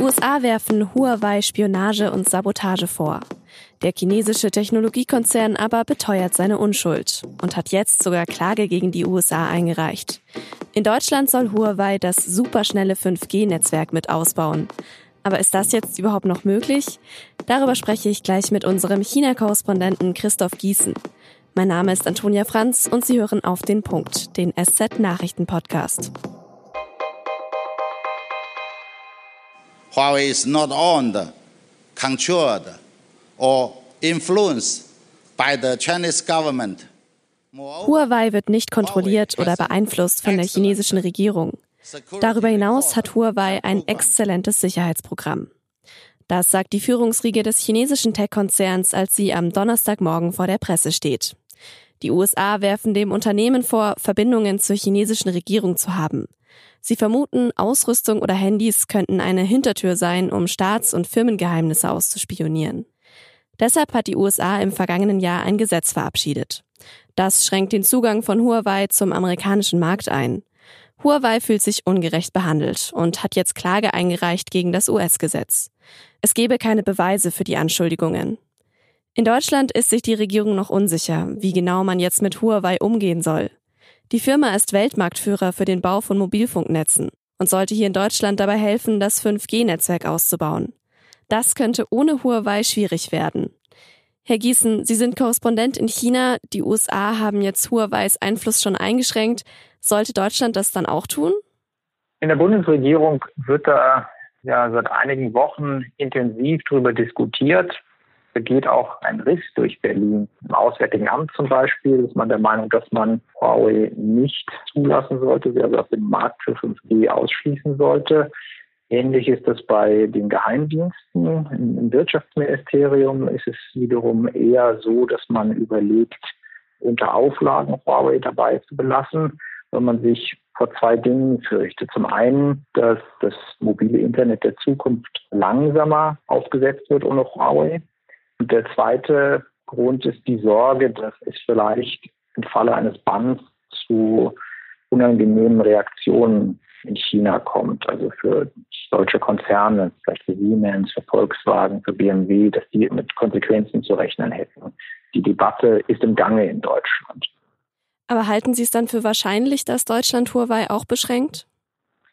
USA werfen Huawei Spionage und Sabotage vor. Der chinesische Technologiekonzern aber beteuert seine Unschuld und hat jetzt sogar Klage gegen die USA eingereicht. In Deutschland soll Huawei das superschnelle 5G-Netzwerk mit ausbauen. Aber ist das jetzt überhaupt noch möglich? Darüber spreche ich gleich mit unserem China-Korrespondenten Christoph Gießen. Mein Name ist Antonia Franz und Sie hören auf den Punkt, den SZ-Nachrichten-Podcast. Huawei is not owned, controlled or influenced by the Chinese government. Huawei wird nicht kontrolliert oder beeinflusst von der chinesischen Regierung. Darüber hinaus hat Huawei ein exzellentes Sicherheitsprogramm. Das sagt die Führungsriege des chinesischen Tech-Konzerns, als sie am Donnerstagmorgen vor der Presse steht. Die USA werfen dem Unternehmen vor, Verbindungen zur chinesischen Regierung zu haben. Sie vermuten, Ausrüstung oder Handys könnten eine Hintertür sein, um Staats- und Firmengeheimnisse auszuspionieren. Deshalb hat die USA im vergangenen Jahr ein Gesetz verabschiedet. Das schränkt den Zugang von Huawei zum amerikanischen Markt ein. Huawei fühlt sich ungerecht behandelt und hat jetzt Klage eingereicht gegen das US-Gesetz. Es gebe keine Beweise für die Anschuldigungen. In Deutschland ist sich die Regierung noch unsicher, wie genau man jetzt mit Huawei umgehen soll. Die Firma ist Weltmarktführer für den Bau von Mobilfunknetzen und sollte hier in Deutschland dabei helfen, das 5G-Netzwerk auszubauen. Das könnte ohne Huawei schwierig werden. Herr Gießen, Sie sind Korrespondent in China. Die USA haben jetzt Huaweis Einfluss schon eingeschränkt. Sollte Deutschland das dann auch tun? In der Bundesregierung wird da ja seit einigen Wochen intensiv darüber diskutiert. Geht auch ein Riss durch Berlin. Im Auswärtigen Amt zum Beispiel ist man der Meinung, dass man Huawei nicht zulassen sollte, also auf dem Markt für 5G ausschließen sollte. Ähnlich ist das bei den Geheimdiensten. Im Wirtschaftsministerium ist es wiederum eher so, dass man überlegt, unter Auflagen Huawei dabei zu belassen, wenn man sich vor zwei Dingen fürchtet. Zum einen, dass das mobile Internet der Zukunft langsamer aufgesetzt wird ohne Huawei. Und der zweite Grund ist die Sorge, dass es vielleicht im Falle eines Banns zu unangenehmen Reaktionen in China kommt. Also für deutsche Konzerne, vielleicht für Siemens, für Volkswagen, für BMW, dass die mit Konsequenzen zu rechnen hätten. Die Debatte ist im Gange in Deutschland. Aber halten Sie es dann für wahrscheinlich, dass Deutschland Huawei auch beschränkt?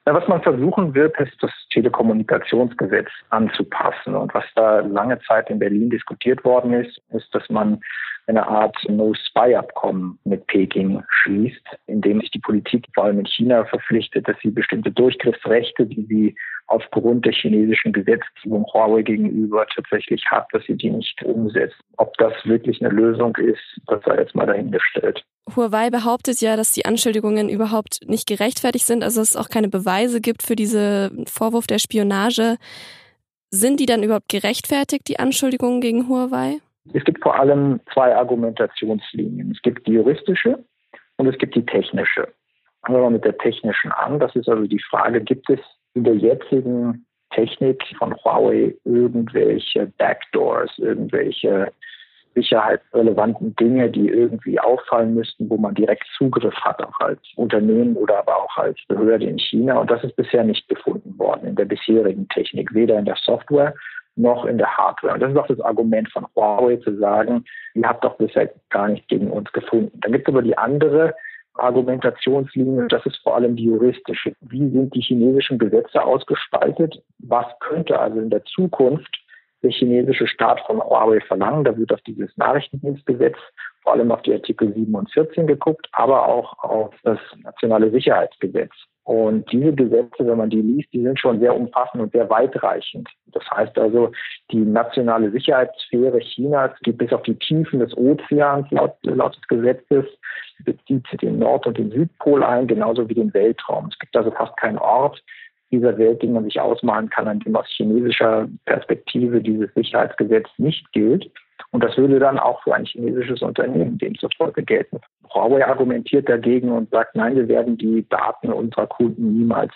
Ja, was man versuchen wird, ist das Telekommunikationsgesetz anzupassen. Und was da lange Zeit in Berlin diskutiert worden ist, ist, dass man eine Art No-Spy-Abkommen mit Peking schließt, in dem sich die Politik vor allem in China verpflichtet, dass sie bestimmte Durchgriffsrechte, die sie aufgrund der chinesischen Gesetzgebung Huawei gegenüber tatsächlich hat, dass sie die nicht umsetzt. Ob das wirklich eine Lösung ist, das sei jetzt mal dahingestellt. Huawei behauptet ja, dass die Anschuldigungen überhaupt nicht gerechtfertigt sind, also es auch keine Beweise gibt für diesen Vorwurf der Spionage. Sind die dann überhaupt gerechtfertigt, die Anschuldigungen gegen Huawei? Es gibt vor allem zwei Argumentationslinien. Es gibt die juristische und es gibt die technische. Fangen wir mal mit der technischen an. Das ist also die Frage, gibt es in der jetzigen Technik von Huawei irgendwelche Backdoors, irgendwelche sicherheitsrelevanten Dinge, die irgendwie auffallen müssten, wo man direkt Zugriff hat, auch als Unternehmen oder aber auch als Behörde in China. Und das ist bisher nicht gefunden worden in der bisherigen Technik, weder in der Software noch in der Hardware. Und das ist auch das Argument von Huawei zu sagen, ihr habt doch bisher gar nicht gegen uns gefunden. Dann gibt es aber die andere Argumentationslinie, das ist vor allem die juristische. Wie sind die chinesischen Gesetze ausgestaltet? Was könnte also in der Zukunft der chinesische Staat von Huawei verlangen? Da wird auf dieses Nachrichtendienstgesetz, vor allem auf die Artikel 7 und 14 geguckt, aber auch auf das nationale Sicherheitsgesetz. Und diese Gesetze, wenn man die liest, die sind schon sehr umfassend und sehr weitreichend. Das heißt also, die nationale Sicherheitssphäre Chinas geht bis auf die Tiefen des Ozeans laut, laut des Gesetzes, bezieht den Nord- und den Südpol ein, genauso wie den Weltraum. Es gibt also fast keinen Ort dieser Welt, den man sich ausmalen kann, an dem aus chinesischer Perspektive dieses Sicherheitsgesetz nicht gilt. Und das würde dann auch für ein chinesisches Unternehmen demzufolge gelten. Huawei argumentiert dagegen und sagt, nein, wir werden die Daten unserer Kunden niemals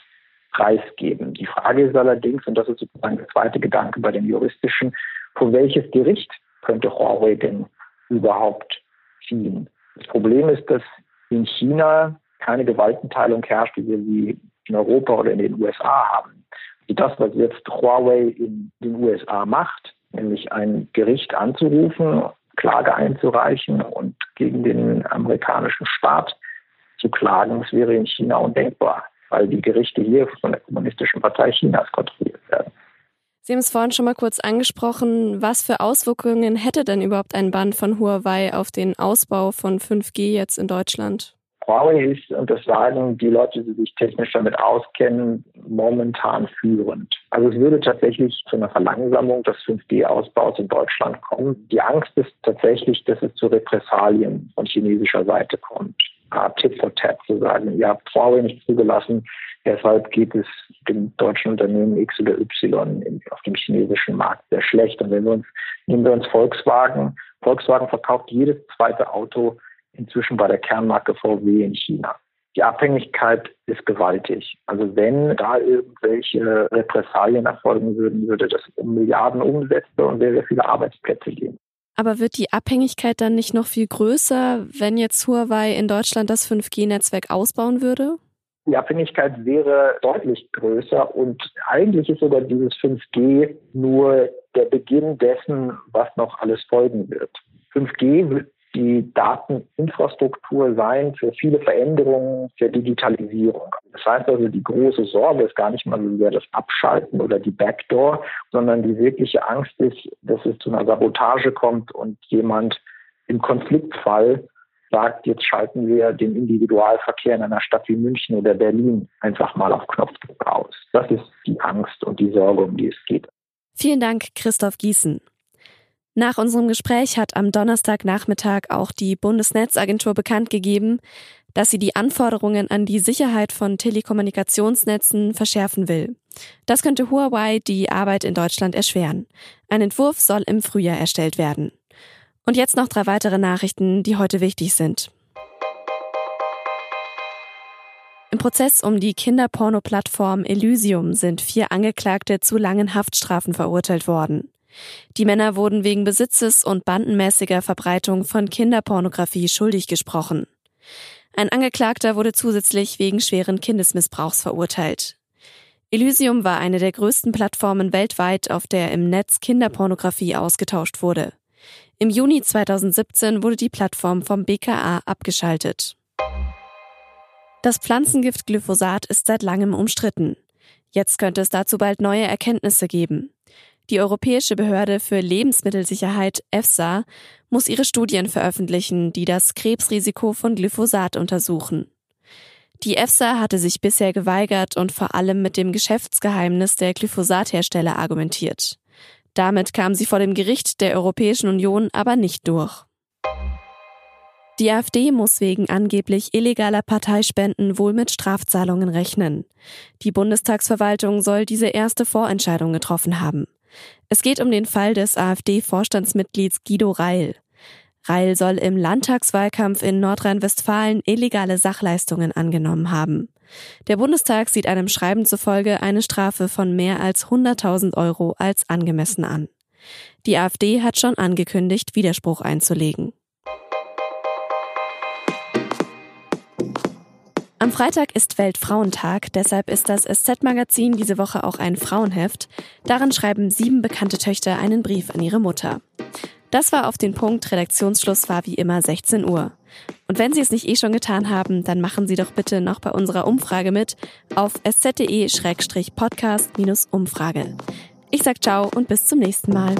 preisgeben. Die Frage ist allerdings, und das ist sozusagen der zweite Gedanke bei dem juristischen, vor welches Gericht könnte Huawei denn überhaupt ziehen? Das Problem ist, dass in China keine Gewaltenteilung herrscht, wie wir sie in Europa oder in den USA haben. Das, was jetzt Huawei in den USA macht, nämlich ein Gericht anzurufen, Klage einzureichen und gegen den amerikanischen Staat zu klagen, das wäre in China undenkbar, weil die Gerichte hier von der Kommunistischen Partei Chinas kontrolliert werden. Sie haben es vorhin schon mal kurz angesprochen. Was für Auswirkungen hätte denn überhaupt ein Band von Huawei auf den Ausbau von 5G jetzt in Deutschland? Huawei ist, und das sagen die Leute, die sich technisch damit auskennen, momentan führend. Also es würde tatsächlich zu einer Verlangsamung des 5G-Ausbaus in Deutschland kommen. Die Angst ist tatsächlich, dass es zu Repressalien von chinesischer Seite kommt. Art Tit for Tat zu sagen, ihr habt Huawei nicht zugelassen, deshalb geht es dem deutschen Unternehmen X oder Y auf dem chinesischen Markt sehr schlecht. Und wenn wir uns, nehmen wir uns Volkswagen, Volkswagen verkauft jedes zweite Auto inzwischen bei der Kernmarke VW in China. Die Abhängigkeit ist gewaltig. Also wenn da irgendwelche Repressalien erfolgen würden, würde das um Milliarden Umsätze und sehr, sehr viele Arbeitsplätze gehen. Aber wird die Abhängigkeit dann nicht noch viel größer, wenn jetzt Huawei in Deutschland das 5G-Netzwerk ausbauen würde? Die Abhängigkeit wäre deutlich größer und eigentlich ist sogar dieses 5G nur der Beginn dessen, was noch alles folgen wird. 5G wird die Dateninfrastruktur sein für viele Veränderungen der Digitalisierung. Das heißt also, die große Sorge ist gar nicht mal so sehr das Abschalten oder die Backdoor, sondern die wirkliche Angst ist, dass es zu einer Sabotage kommt und jemand im Konfliktfall sagt, jetzt schalten wir den Individualverkehr in einer Stadt wie München oder Berlin einfach mal auf Knopfdruck aus. Das ist die Angst und die Sorge, um die es geht. Vielen Dank, Christoph Gießen. Nach unserem Gespräch hat am Donnerstagnachmittag auch die Bundesnetzagentur bekannt gegeben, dass sie die Anforderungen an die Sicherheit von Telekommunikationsnetzen verschärfen will. Das könnte Huawei die Arbeit in Deutschland erschweren. Ein Entwurf soll im Frühjahr erstellt werden. Und jetzt noch drei weitere Nachrichten, die heute wichtig sind. Im Prozess um die Kinderporno-Plattform Elysium sind vier Angeklagte zu langen Haftstrafen verurteilt worden. Die Männer wurden wegen Besitzes und bandenmäßiger Verbreitung von Kinderpornografie schuldig gesprochen. Ein Angeklagter wurde zusätzlich wegen schweren Kindesmissbrauchs verurteilt. Elysium war eine der größten Plattformen weltweit, auf der im Netz Kinderpornografie ausgetauscht wurde. Im Juni 2017 wurde die Plattform vom BKA abgeschaltet. Das Pflanzengift Glyphosat ist seit langem umstritten. Jetzt könnte es dazu bald neue Erkenntnisse geben. Die Europäische Behörde für Lebensmittelsicherheit EFSA muss ihre Studien veröffentlichen, die das Krebsrisiko von Glyphosat untersuchen. Die EFSA hatte sich bisher geweigert und vor allem mit dem Geschäftsgeheimnis der Glyphosathersteller argumentiert. Damit kam sie vor dem Gericht der Europäischen Union aber nicht durch. Die AfD muss wegen angeblich illegaler Parteispenden wohl mit Strafzahlungen rechnen. Die Bundestagsverwaltung soll diese erste Vorentscheidung getroffen haben. Es geht um den Fall des AfD-Vorstandsmitglieds Guido Reil. Reil soll im Landtagswahlkampf in Nordrhein-Westfalen illegale Sachleistungen angenommen haben. Der Bundestag sieht einem Schreiben zufolge eine Strafe von mehr als 100.000 Euro als angemessen an. Die AfD hat schon angekündigt, Widerspruch einzulegen. Am Freitag ist Weltfrauentag, deshalb ist das SZ-Magazin diese Woche auch ein Frauenheft. Darin schreiben sieben bekannte Töchter einen Brief an ihre Mutter. Das war auf den Punkt. Redaktionsschluss war wie immer 16 Uhr. Und wenn Sie es nicht eh schon getan haben, dann machen Sie doch bitte noch bei unserer Umfrage mit auf sz.de-podcast-umfrage. Ich sag ciao und bis zum nächsten Mal.